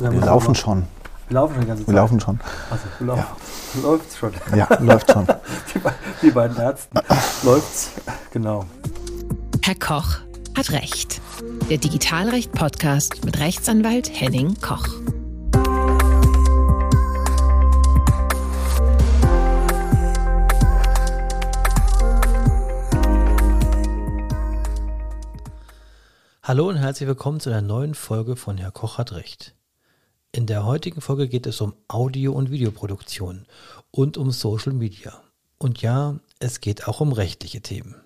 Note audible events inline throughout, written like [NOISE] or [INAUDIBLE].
Wir laufen schon. Wir laufen schon die ganze Zeit. Wir laufen schon. Also, wir laufen. Ja. Läuft's schon. Ja, läuft schon. Die, [LAUGHS] die beiden Ärzte. Läuft's. Genau. Herr Koch hat Recht. Der Digitalrecht-Podcast mit Rechtsanwalt Henning Koch. Hallo und herzlich willkommen zu einer neuen Folge von Herr Koch hat Recht. In der heutigen Folge geht es um Audio- und Videoproduktion und um Social Media. Und ja, es geht auch um rechtliche Themen.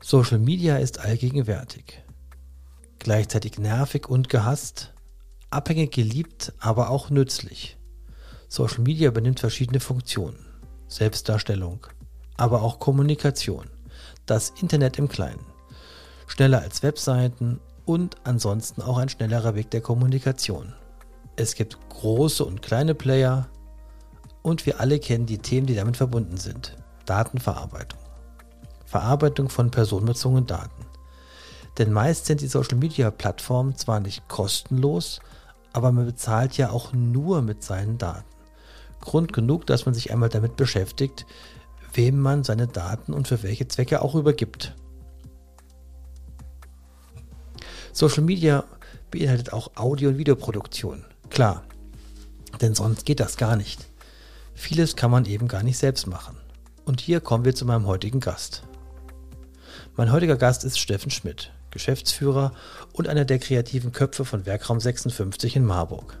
Social Media ist allgegenwärtig. Gleichzeitig nervig und gehasst, abhängig geliebt, aber auch nützlich. Social Media übernimmt verschiedene Funktionen. Selbstdarstellung, aber auch Kommunikation. Das Internet im Kleinen schneller als Webseiten und ansonsten auch ein schnellerer Weg der Kommunikation. Es gibt große und kleine Player und wir alle kennen die Themen, die damit verbunden sind. Datenverarbeitung. Verarbeitung von personenbezogenen Daten. Denn meist sind die Social-Media-Plattformen zwar nicht kostenlos, aber man bezahlt ja auch nur mit seinen Daten. Grund genug, dass man sich einmal damit beschäftigt, wem man seine Daten und für welche Zwecke auch übergibt. Social Media beinhaltet auch Audio- und Videoproduktion. Klar, denn sonst geht das gar nicht. Vieles kann man eben gar nicht selbst machen. Und hier kommen wir zu meinem heutigen Gast. Mein heutiger Gast ist Steffen Schmidt, Geschäftsführer und einer der kreativen Köpfe von Werkraum 56 in Marburg.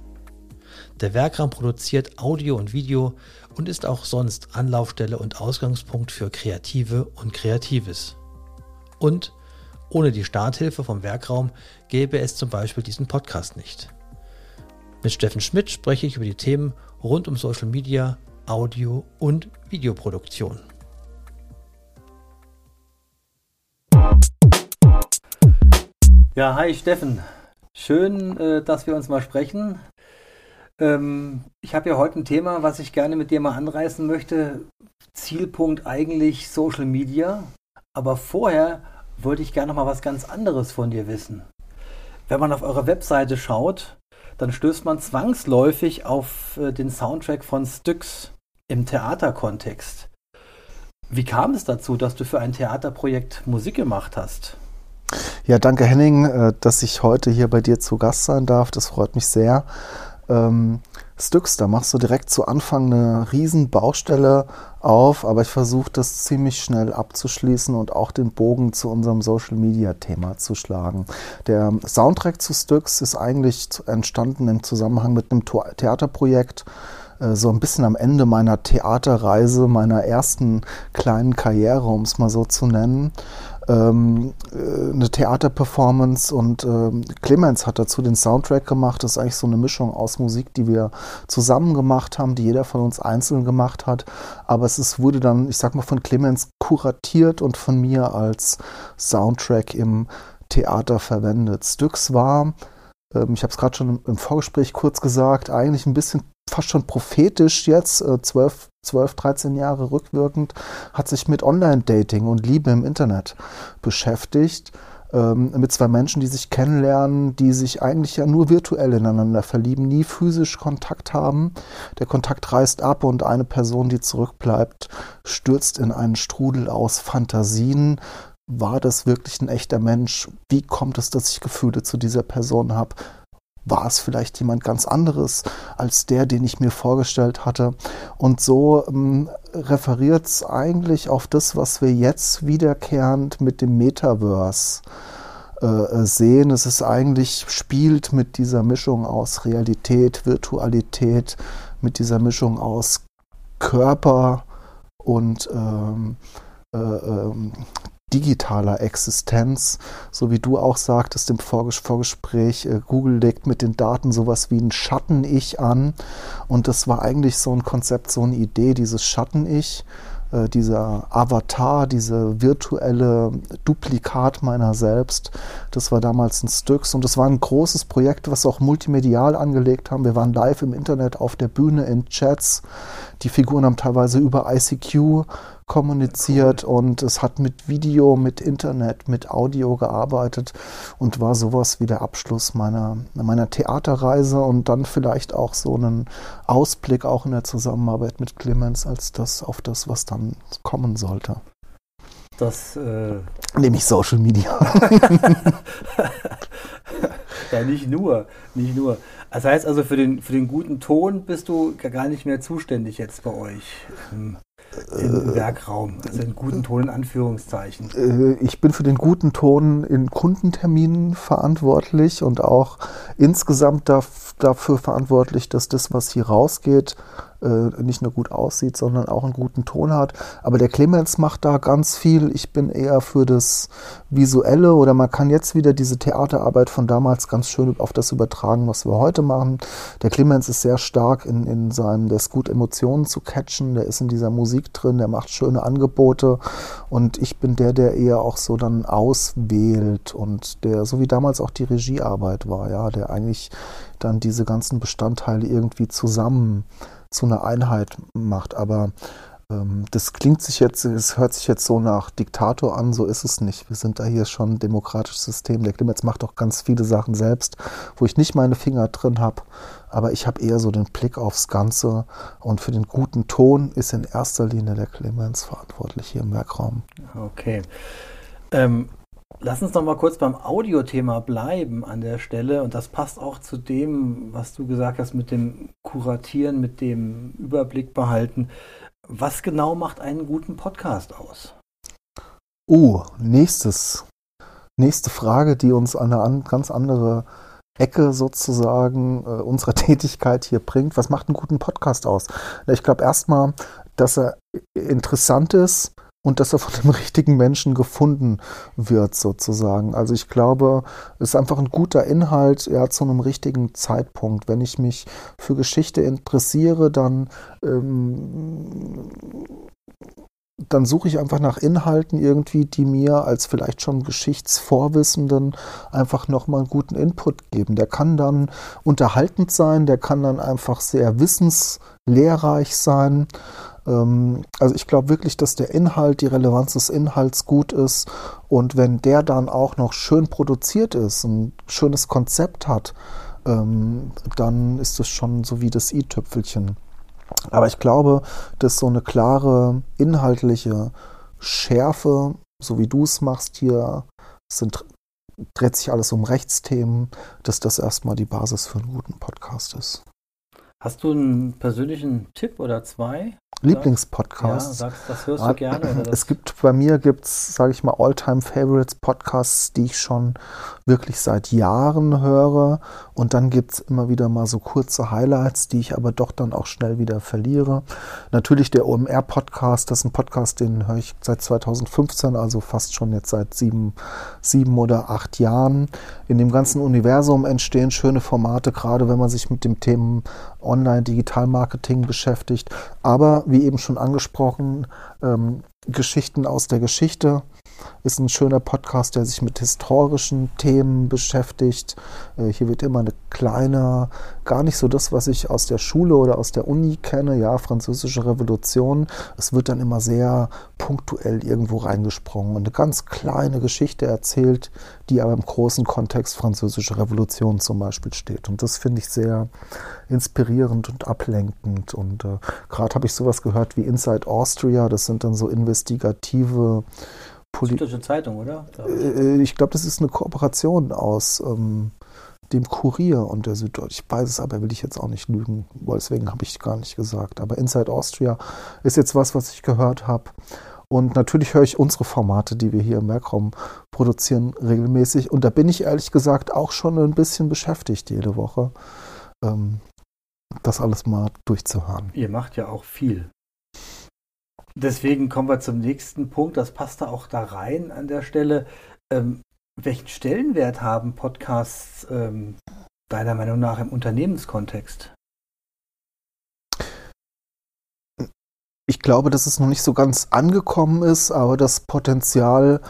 Der Werkraum produziert Audio und Video und ist auch sonst Anlaufstelle und Ausgangspunkt für Kreative und Kreatives. Und ohne die Starthilfe vom Werkraum gäbe es zum Beispiel diesen Podcast nicht. Mit Steffen Schmidt spreche ich über die Themen rund um Social Media, Audio und Videoproduktion. Ja, hi Steffen. Schön, äh, dass wir uns mal sprechen. Ähm, ich habe ja heute ein Thema, was ich gerne mit dir mal anreißen möchte. Zielpunkt eigentlich Social Media. Aber vorher wollte ich gerne noch mal was ganz anderes von dir wissen. Wenn man auf eure Webseite schaut, dann stößt man zwangsläufig auf äh, den Soundtrack von Styx im Theaterkontext. Wie kam es dazu, dass du für ein Theaterprojekt Musik gemacht hast? Ja, danke Henning, äh, dass ich heute hier bei dir zu Gast sein darf. Das freut mich sehr. Ähm, Styx, da machst du direkt zu Anfang eine riesen Baustelle auf, aber ich versuche das ziemlich schnell abzuschließen und auch den Bogen zu unserem Social Media Thema zu schlagen. Der Soundtrack zu Styx ist eigentlich entstanden im Zusammenhang mit einem Theaterprojekt, äh, so ein bisschen am Ende meiner Theaterreise, meiner ersten kleinen Karriere, um es mal so zu nennen ähm, äh, eine Theaterperformance und ähm, Clemens hat dazu den Soundtrack gemacht. Das ist eigentlich so eine Mischung aus Musik, die wir zusammen gemacht haben, die jeder von uns einzeln gemacht hat. Aber es ist, wurde dann, ich sag mal, von Clemens kuratiert und von mir als Soundtrack im Theater verwendet. Styx war, ähm, ich habe es gerade schon im Vorgespräch kurz gesagt, eigentlich ein bisschen fast schon prophetisch jetzt, äh, 12, 12, 13 Jahre rückwirkend, hat sich mit Online-Dating und Liebe im Internet beschäftigt. Ähm, mit zwei Menschen, die sich kennenlernen, die sich eigentlich ja nur virtuell ineinander verlieben, nie physisch Kontakt haben. Der Kontakt reißt ab und eine Person, die zurückbleibt, stürzt in einen Strudel aus Fantasien, war das wirklich ein echter Mensch? Wie kommt es, dass ich Gefühle zu dieser Person habe? War es vielleicht jemand ganz anderes als der, den ich mir vorgestellt hatte. Und so ähm, referiert es eigentlich auf das, was wir jetzt wiederkehrend mit dem Metaverse äh, äh, sehen. Es ist eigentlich, spielt mit dieser Mischung aus Realität, Virtualität, mit dieser Mischung aus Körper und ähm, äh, ähm, digitaler Existenz, so wie du auch sagtest im Vorgespräch, äh, Google legt mit den Daten sowas wie ein Schatten-Ich an und das war eigentlich so ein Konzept, so eine Idee, dieses Schatten-Ich, äh, dieser Avatar, diese virtuelle Duplikat meiner selbst, das war damals ein Styx und das war ein großes Projekt, was auch multimedial angelegt haben. Wir waren live im Internet auf der Bühne in Chats. Die Figuren haben teilweise über ICQ kommuniziert und es hat mit Video, mit Internet, mit Audio gearbeitet und war sowas wie der Abschluss meiner, meiner Theaterreise und dann vielleicht auch so einen Ausblick auch in der Zusammenarbeit mit Clemens als das auf das, was dann kommen sollte. Das äh nämlich Social Media. [LAUGHS] ja, nicht nur, nicht nur. Das heißt also, für den, für den guten Ton bist du gar nicht mehr zuständig jetzt bei euch im, Werkraum. Also einen guten Ton in Anführungszeichen. Äh, ich bin für den guten Ton in Kundenterminen verantwortlich und auch insgesamt dafür verantwortlich, dass das, was hier rausgeht, äh, nicht nur gut aussieht, sondern auch einen guten Ton hat. Aber der Clemens macht da ganz viel. Ich bin eher für das Visuelle oder man kann jetzt wieder diese Theaterarbeit von damals ganz schön auf das übertragen, was wir heute machen. Der Clemens ist sehr stark in, in seinem, der ist gut Emotionen zu catchen, der ist in dieser Musik drin, der macht schöne Angebote und ich bin der, der eher auch so dann auswählt und der, so wie damals auch die Regiearbeit war, ja, der eigentlich dann diese ganzen Bestandteile irgendwie zusammen zu einer Einheit macht. Aber ähm, das klingt sich jetzt, es hört sich jetzt so nach Diktator an, so ist es nicht. Wir sind da hier schon ein demokratisches System. Der Clemens macht auch ganz viele Sachen selbst, wo ich nicht meine Finger drin habe. Aber ich habe eher so den Blick aufs Ganze. Und für den guten Ton ist in erster Linie der Clemens verantwortlich hier im Werkraum. Okay. Ähm, Lass uns noch mal kurz beim Audiothema bleiben an der Stelle. Und das passt auch zu dem, was du gesagt hast mit dem Kuratieren, mit dem Überblick behalten. Was genau macht einen guten Podcast aus? Oh, nächstes. Nächste Frage, die uns an eine ganz andere Ecke sozusagen äh, unserer [LAUGHS] Tätigkeit hier bringt. Was macht einen guten Podcast aus? Ich glaube erstmal, dass er interessant ist, und dass er von dem [LAUGHS] richtigen Menschen gefunden wird, sozusagen. Also ich glaube, es ist einfach ein guter Inhalt, ja, zu einem richtigen Zeitpunkt. Wenn ich mich für Geschichte interessiere, dann, ähm, dann suche ich einfach nach Inhalten irgendwie, die mir als vielleicht schon Geschichtsvorwissenden einfach nochmal einen guten Input geben. Der kann dann unterhaltend sein, der kann dann einfach sehr wissenslehrreich sein. Ähm, also ich glaube wirklich, dass der Inhalt, die Relevanz des Inhalts gut ist und wenn der dann auch noch schön produziert ist, ein schönes Konzept hat, ähm, dann ist es schon so wie das i-Tüpfelchen. Aber ich glaube, dass so eine klare inhaltliche Schärfe, so wie du es machst hier, sind, dreht sich alles um Rechtsthemen, dass das erstmal die Basis für einen guten Podcast ist. Hast du einen persönlichen Tipp oder zwei? Lieblingspodcast. Ja, sagst, das hörst du gerne. [LAUGHS] Es gibt bei mir gibt's, sage ich mal, Alltime Favorites Podcasts, die ich schon wirklich seit Jahren höre. Und dann gibt es immer wieder mal so kurze Highlights, die ich aber doch dann auch schnell wieder verliere. Natürlich der OMR Podcast, das ist ein Podcast, den höre ich seit 2015, also fast schon jetzt seit sieben, sieben oder acht Jahren. In dem ganzen Universum entstehen schöne Formate, gerade wenn man sich mit dem Thema Online-Digital-Marketing beschäftigt. Aber wie eben schon angesprochen, ähm, Geschichten aus der Geschichte ist ein schöner Podcast, der sich mit historischen Themen beschäftigt. Äh, hier wird immer eine kleine, gar nicht so das, was ich aus der Schule oder aus der Uni kenne, ja, französische Revolution. Es wird dann immer sehr punktuell irgendwo reingesprungen und eine ganz kleine Geschichte erzählt, die aber im großen Kontext französische Revolution zum Beispiel steht. Und das finde ich sehr inspirierend und ablenkend. Und äh, gerade habe ich sowas gehört wie Inside Austria. Das sind dann so investigative Poli Süddeutsche Zeitung, oder? Äh, ich glaube, das ist eine Kooperation aus ähm, dem Kurier und der Süddeutschen. Ich weiß es aber, will ich jetzt auch nicht lügen, deswegen habe ich gar nicht gesagt. Aber Inside Austria ist jetzt was, was ich gehört habe. Und natürlich höre ich unsere Formate, die wir hier im Werkraum produzieren, regelmäßig. Und da bin ich ehrlich gesagt auch schon ein bisschen beschäftigt jede Woche, ähm, das alles mal durchzuhören. Ihr macht ja auch viel. Deswegen kommen wir zum nächsten Punkt. Das passt da auch da rein an der Stelle. Ähm, welchen Stellenwert haben Podcasts ähm, deiner Meinung nach im Unternehmenskontext? ich glaube, dass es noch nicht so ganz angekommen ist, aber das Potenzial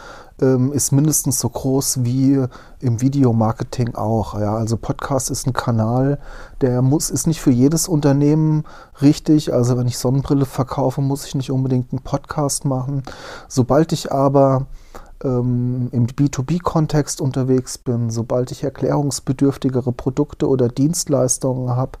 ähm, ist mindestens so groß wie im Videomarketing auch. Ja, also Podcast ist ein Kanal, der muss, ist nicht für jedes Unternehmen richtig. Also wenn ich Sonnenbrille verkaufe, muss ich nicht unbedingt einen Podcast machen. Sobald ich aber ähm, im B2B-Kontext unterwegs bin, sobald ich erklärungsbedürftigere Produkte oder Dienstleistungen habe,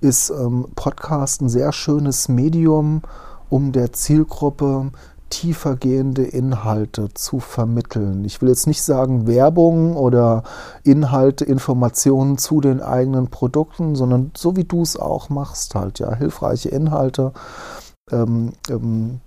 ist ähm, Podcast ein sehr schönes Medium, um der Zielgruppe tiefergehende Inhalte zu vermitteln. Ich will jetzt nicht sagen Werbung oder Inhalte, Informationen zu den eigenen Produkten, sondern so wie du es auch machst, halt ja, hilfreiche Inhalte. Ähm, ähm,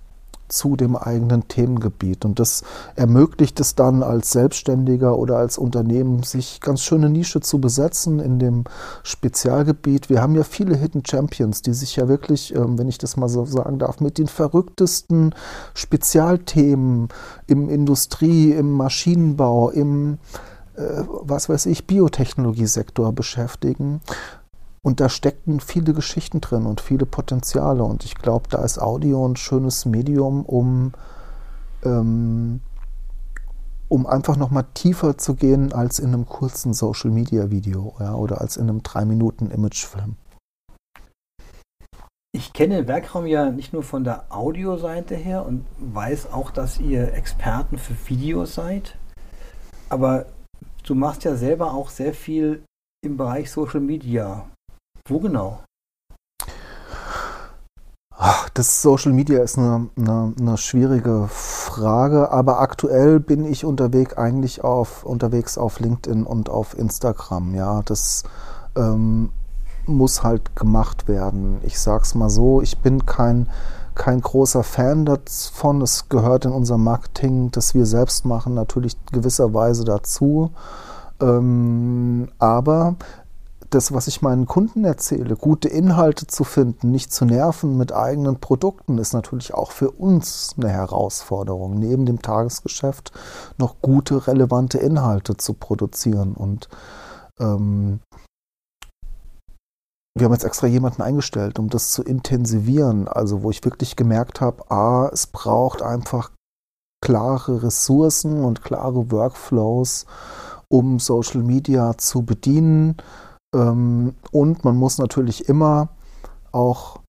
zu dem eigenen Themengebiet. Und das ermöglicht es dann als Selbstständiger oder als Unternehmen, sich ganz schöne Nische zu besetzen in dem Spezialgebiet. Wir haben ja viele Hidden Champions, die sich ja wirklich, ähm, wenn ich das mal so sagen darf, mit den verrücktesten Spezialthemen im Industrie, im Maschinenbau, im äh, was weiß ich, Biotechnologiesektor beschäftigen. Und da stecken viele Geschichten drin und viele Potenziale. Und ich glaube, da ist Audio ein schönes Medium, um, ähm, um einfach nochmal tiefer zu gehen als in einem kurzen Social-Media-Video ja, oder als in einem 3-Minuten-Imagefilm. Ich kenne Werkraum ja nicht nur von der Audioseite her und weiß auch, dass ihr Experten für Videos seid. Aber du machst ja selber auch sehr viel im Bereich Social Media. Wo genau? Das Social Media ist eine, eine, eine, schwierige Frage, aber aktuell bin ich unterwegs eigentlich auf, unterwegs auf LinkedIn und auf Instagram. Ja, das ähm, muss halt gemacht werden. Ich sag's mal so, ich bin kein, kein großer Fan davon. Es gehört in unser Marketing, das wir selbst machen, natürlich gewisserweise dazu. Ähm, aber das, was ich meinen Kunden erzähle, gute Inhalte zu finden, nicht zu nerven mit eigenen Produkten, ist natürlich auch für uns eine Herausforderung, neben dem Tagesgeschäft noch gute, relevante Inhalte zu produzieren. Und ähm, wir haben jetzt extra jemanden eingestellt, um das zu intensivieren, also wo ich wirklich gemerkt habe, a, es braucht einfach klare Ressourcen und klare Workflows, um Social Media zu bedienen und man muss natürlich immer auch,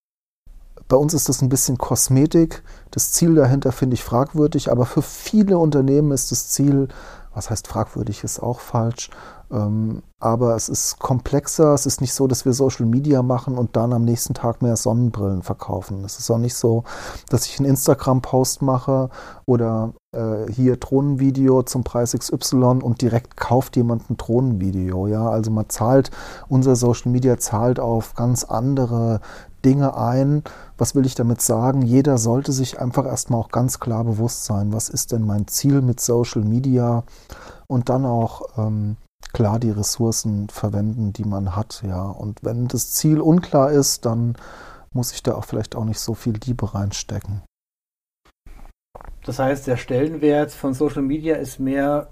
bei uns ist das ein bisschen Kosmetik. Das Ziel dahinter finde ich fragwürdig, aber für viele Unternehmen ist das Ziel, was heißt fragwürdig, ist auch falsch, ähm, aber es ist komplexer. Es ist nicht so, dass wir Social Media machen und dann am nächsten Tag mehr Sonnenbrillen verkaufen. Es ist auch nicht so, dass ich einen Instagram-Post mache oder äh, hier Drohnenvideo zum Preis XY und direkt kauft jemand ein Drohnenvideo. Ja, also man zahlt, unser Social Media zahlt auf ganz andere Dinge ein. Was will ich damit sagen? Jeder sollte sich einfach erstmal auch ganz klar bewusst sein, was ist denn mein Ziel mit Social Media und dann auch ähm, klar die Ressourcen verwenden, die man hat, ja. Und wenn das Ziel unklar ist, dann muss ich da auch vielleicht auch nicht so viel Liebe reinstecken. Das heißt, der Stellenwert von Social Media ist mehr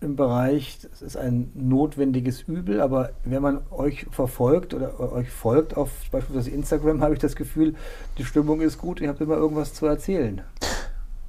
im Bereich, es ist ein notwendiges Übel, aber wenn man euch verfolgt oder euch folgt auf beispielsweise Instagram, [LAUGHS] habe ich das Gefühl, die Stimmung ist gut, ihr habt immer irgendwas zu erzählen.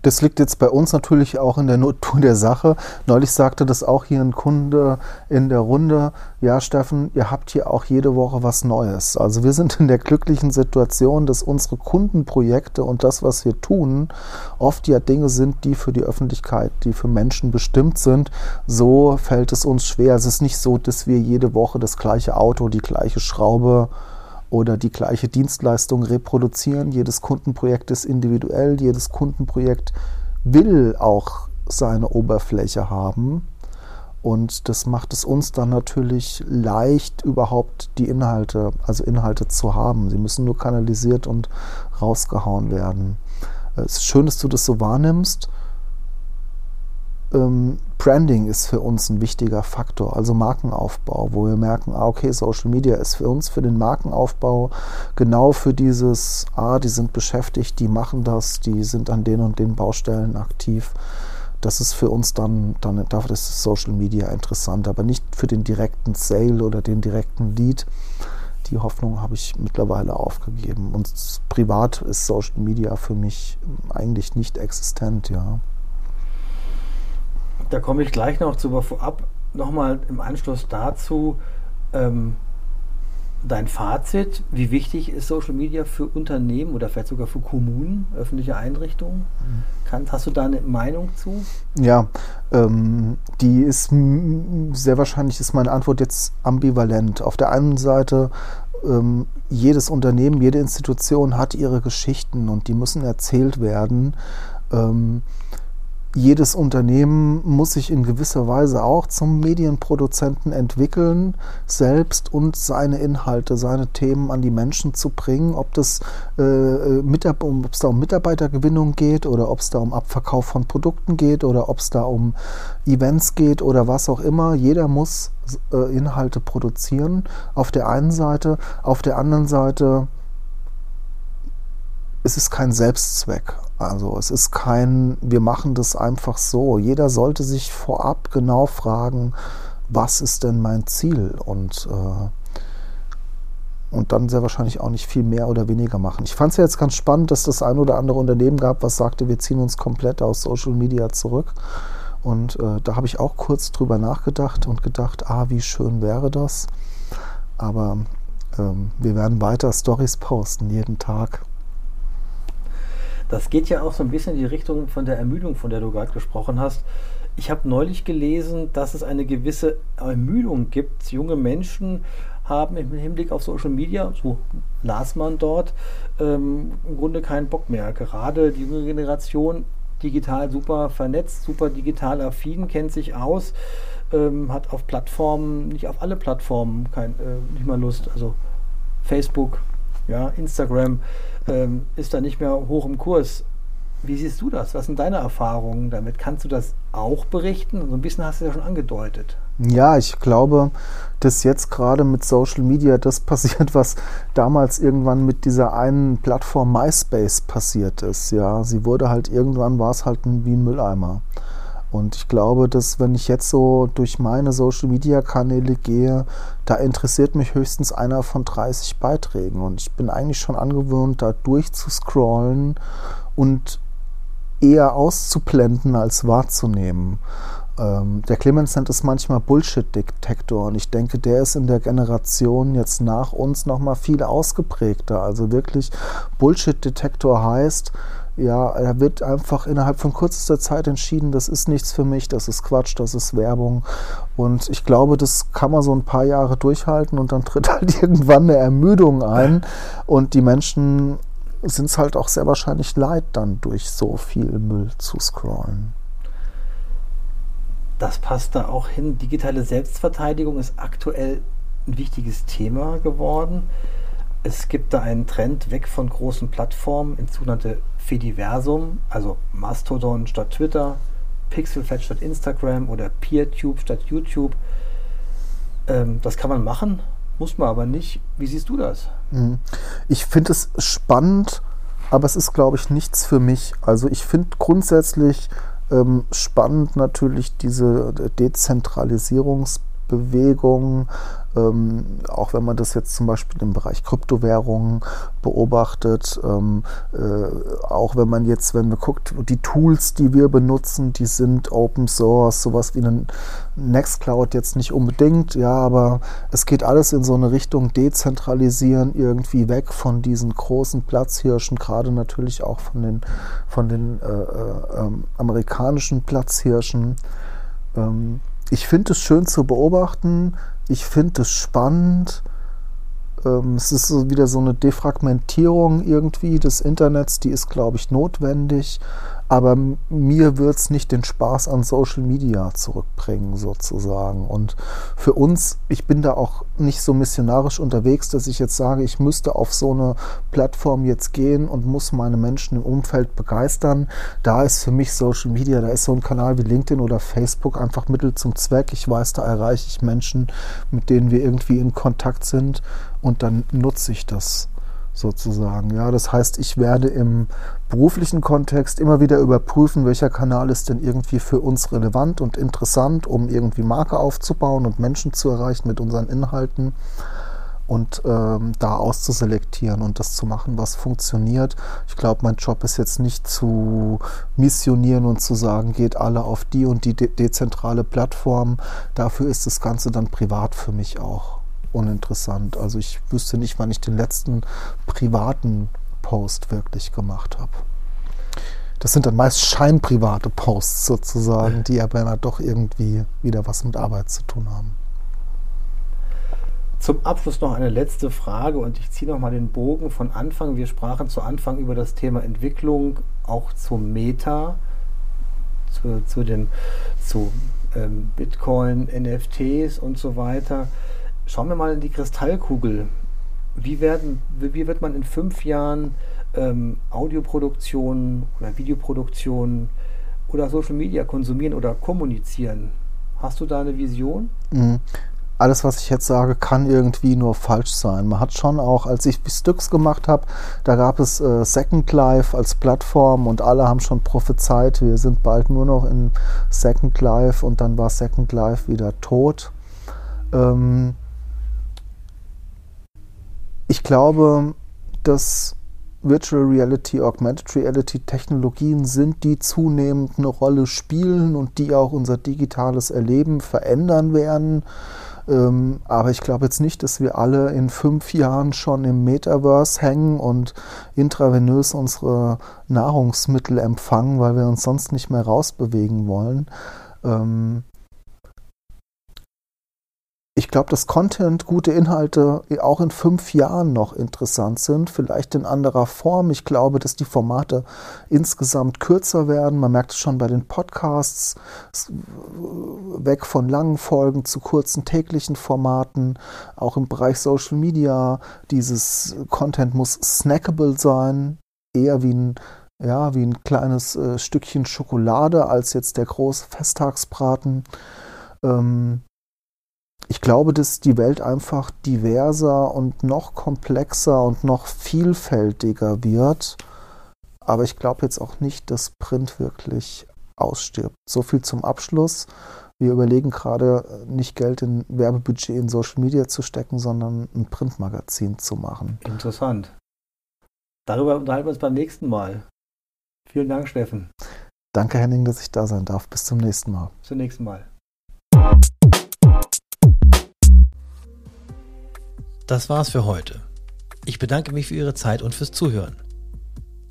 Das liegt jetzt bei uns natürlich auch in der Natur der Sache. Neulich sagte das auch hier ein Kunde in der Runde. Ja, Steffen, ihr habt hier auch jede Woche was Neues. Also wir sind in der glücklichen Situation, dass unsere Kundenprojekte und das, was wir tun, oft ja Dinge sind, die für die Öffentlichkeit, die für Menschen bestimmt sind. So fällt es uns schwer. Es ist nicht so, dass wir jede Woche das gleiche Auto, die gleiche Schraube oder die gleiche Dienstleistung reproduzieren. Jedes Kundenprojekt ist individuell, jedes Kundenprojekt will auch seine Oberfläche haben. Und das macht es uns dann natürlich leicht, überhaupt die Inhalte, also Inhalte zu haben. Sie müssen nur kanalisiert und rausgehauen werden. Es ist schön, dass du das so wahrnimmst ähm, Branding ist für uns ein wichtiger Faktor, also Markenaufbau, wo wir merken, ah, okay, Social Media ist für uns für den Markenaufbau genau für dieses, ah, die sind beschäftigt, die machen das, die sind an den und den Baustellen aktiv. Das ist für uns dann, dann dafür ist Social Media interessant, aber nicht für den direkten Sale oder den direkten Lead. die Hoffnung habe ich mittlerweile aufgegeben. Und privat ist Social Media für mich eigentlich nicht existent, ja. Da komme ich gleich noch zu, aber vorab nochmal im Anschluss dazu. Ähm, dein Fazit, wie wichtig ist Social Media für Unternehmen oder vielleicht sogar für Kommunen, öffentliche Einrichtungen? Kann, hast du da eine Meinung zu? Ja, ähm, die ist sehr wahrscheinlich ist meine Antwort jetzt ambivalent. Auf der einen Seite ähm, jedes Unternehmen, jede Institution hat ihre Geschichten und die müssen erzählt werden. Ähm, jedes Unternehmen muss sich in gewisser Weise auch zum Medienproduzenten entwickeln, selbst und seine Inhalte, seine Themen an die Menschen zu bringen. Ob das äh, äh ob es da um Mitarbeitergewinnung geht oder ob es da um Abverkauf von Produkten geht oder ob es da um Events geht oder was auch immer. Jeder muss äh, Inhalte produzieren. Auf der einen Seite, auf der anderen Seite es ist kein Selbstzweck. Also es ist kein, wir machen das einfach so. Jeder sollte sich vorab genau fragen, was ist denn mein Ziel? Und, äh, und dann sehr wahrscheinlich auch nicht viel mehr oder weniger machen. Ich fand es ja jetzt ganz spannend, dass das ein oder andere Unternehmen gab, was sagte, wir ziehen uns komplett aus Social Media zurück. Und äh, da habe ich auch kurz drüber nachgedacht und gedacht, ah, wie schön wäre das. Aber ähm, wir werden weiter Stories posten, jeden Tag. Das geht ja auch so ein bisschen in die Richtung von der Ermüdung, von der du gerade gesprochen hast. Ich habe neulich gelesen, dass es eine gewisse Ermüdung gibt. Junge Menschen haben im Hinblick auf Social Media, so las man dort, ähm, im Grunde keinen Bock mehr. Gerade die junge Generation, digital super vernetzt, super digital affin, kennt sich aus, ähm, hat auf Plattformen, nicht auf alle Plattformen, kein, äh, nicht mal Lust. Also Facebook, ja, Instagram ähm, ist da nicht mehr hoch im Kurs. Wie siehst du das? Was sind deine Erfahrungen damit? Kannst du das auch berichten? So ein bisschen hast du ja schon angedeutet. Ja, ich glaube, dass jetzt gerade mit Social Media das [LAUGHS] passiert, was damals irgendwann mit dieser einen Plattform MySpace passiert ist. Ja, sie wurde halt irgendwann war es halt wie ein Mülleimer. Und ich glaube, dass wenn ich jetzt so durch meine Social-Media-Kanäle gehe, da interessiert mich höchstens einer von 30 Beiträgen. Und ich bin eigentlich schon angewöhnt, da durchzuscrollen und eher auszublenden als wahrzunehmen. Ähm, der Clemens nennt es manchmal Bullshit-Detektor und ich denke, der ist in der Generation jetzt nach uns nochmal viel ausgeprägter. Also wirklich Bullshit-Detektor heißt, ja, er wird einfach innerhalb von kürzester Zeit entschieden, das ist nichts für mich, das ist Quatsch, das ist Werbung. Und ich glaube, das kann man so ein paar Jahre durchhalten und dann tritt [LAUGHS] halt irgendwann eine Ermüdung ein. Und die Menschen sind es halt auch sehr wahrscheinlich leid, dann durch so viel Müll zu scrollen. Das passt da auch hin. Digitale Selbstverteidigung ist aktuell ein wichtiges Thema geworden. Es gibt da einen Trend weg von großen Plattformen ins sogenannte Fediversum, also Mastodon statt Twitter, Pixelfed statt Instagram oder PeerTube statt YouTube. Ähm, das kann man machen, muss man aber nicht. Wie siehst du das? Mhm. Ich finde es spannend, aber es ist, glaube ich, nichts für mich. Also ich finde grundsätzlich ähm, spannend natürlich diese Dezentralisierungsbewegung, ähm, auch wenn man das jetzt zum Beispiel im Bereich Kryptowährungen beobachtet, ähm, äh, auch wenn man jetzt, wenn man guckt, die Tools, die wir benutzen, die sind Open Source, sowas wie ein Nextcloud jetzt nicht unbedingt, ja, aber es geht alles in so eine Richtung dezentralisieren, irgendwie weg von diesen großen Platzhirschen, gerade natürlich auch von den, von den äh, äh, ähm, amerikanischen Platzhirschen. Ähm, ich finde es schön zu beobachten, ich finde es spannend. Ähm, es ist so wieder so eine Defragmentierung irgendwie des Internets, die ist, glaube ich, notwendig aber mir wird es nicht den Spaß an Social Media zurückbringen, sozusagen. Und für uns, ich bin da auch nicht so missionarisch unterwegs, dass ich jetzt sage, ich müsste auf so eine Plattform jetzt gehen und muss meine Menschen im Umfeld begeistern. Da ist für mich Social Media, da ist so ein Kanal wie LinkedIn oder Facebook einfach Mittel zum Zweck. Ich weiß, da erreiche ich Menschen, mit denen wir irgendwie in Kontakt sind und dann nutze ich das sozusagen. Ja, das heißt, ich werde im beruflichen Kontext immer wieder überprüfen, welcher Kanal ist denn irgendwie für uns relevant und interessant, um irgendwie Marke aufzubauen und Menschen zu erreichen mit unseren Inhalten. und ähm, da auszuselektieren und das zu machen, was funktioniert. Ich glaube, mein Job ist jetzt nicht zu missionieren und zu sagen, geht alle auf die und die de dezentrale Plattform. Dafür ist das Ganze dann privat für mich auch uninteressant. Also ich wüsste nicht, wann ich den letzten privaten Post wirklich gemacht habe. Das sind dann meist scheinprivate Posts sozusagen, die aber dann doch irgendwie wieder was mit Arbeit zu tun haben. Zum Abschluss noch eine letzte Frage und ich ziehe nochmal den Bogen von Anfang. Wir sprachen zu Anfang über das Thema Entwicklung, auch zu Meta, zu, zu, dem, zu ähm, Bitcoin, NFTs und so weiter. Schauen wir mal in die Kristallkugel. Wie, werden, wie wird man in fünf Jahren ähm, Audioproduktion oder Videoproduktion oder Social Media konsumieren oder kommunizieren? Hast du da eine Vision? Mhm alles, was ich jetzt sage, kann irgendwie nur falsch sein. Man hat schon auch, als ich Stücks gemacht habe, da gab es äh, Second Life als Plattform und alle haben schon prophezeit, wir sind bald nur noch in Second Life und dann war Second Life wieder tot. Ähm ich glaube, dass Virtual Reality, Augmented Reality Technologien sind, die zunehmend eine Rolle spielen und die auch unser digitales Erleben verändern werden. Ähm, aber ich glaube jetzt nicht, dass wir alle in fünf Jahren schon im Metaverse hängen und intravenös unsere Nahrungsmittel empfangen, weil wir uns sonst nicht mehr rausbewegen wollen. Ähm, ich glaube, dass Content, gute Inhalte auch in fünf Jahren noch interessant sind, vielleicht in anderer Form. Ich glaube, dass die Formate insgesamt kürzer werden. Man merkt es schon bei den Podcasts, weg von langen Folgen zu kurzen täglichen Formaten. Auch im Bereich Social Media, dieses Content muss snackable sein, eher wie ein ja, wie ein kleines äh, Stückchen Schokolade als jetzt der große Festtagsbraten. Ähm, ich glaube, dass die Welt einfach diverser und noch komplexer und noch vielfältiger wird. Aber ich glaube jetzt auch nicht, dass Print wirklich ausstirbt. So viel zum Abschluss. Wir überlegen gerade, nicht Geld in Werbebudget in Social Media zu stecken, sondern ein Printmagazin zu machen. Interessant. Darüber unterhalten wir uns beim nächsten Mal. Vielen Dank, Steffen. Danke, Henning, dass ich da sein darf. Bis zum nächsten Mal. Bis zum nächsten Mal. Das war's für heute. Ich bedanke mich für Ihre Zeit und fürs Zuhören.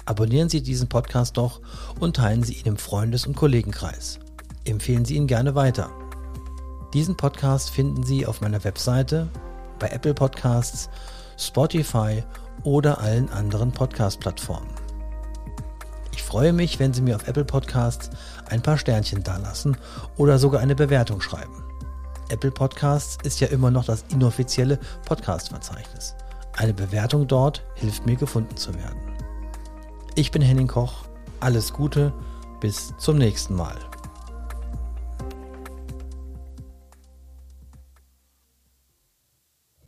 Abonnieren Sie diesen Podcast doch und teilen Sie ihn im Freundes- und Kollegenkreis. Empfehlen Sie ihn gerne weiter. Diesen Podcast finden Sie auf meiner Webseite, bei Apple Podcasts, Spotify oder allen anderen Podcast-Plattformen. Ich freue mich, wenn Sie mir auf Apple Podcasts ein paar Sternchen dalassen oder sogar eine Bewertung schreiben. Apple Podcasts ist ja immer noch das inoffizielle Podcast-Verzeichnis. Eine Bewertung dort hilft mir gefunden zu werden. Ich bin Henning Koch. Alles Gute. Bis zum nächsten Mal.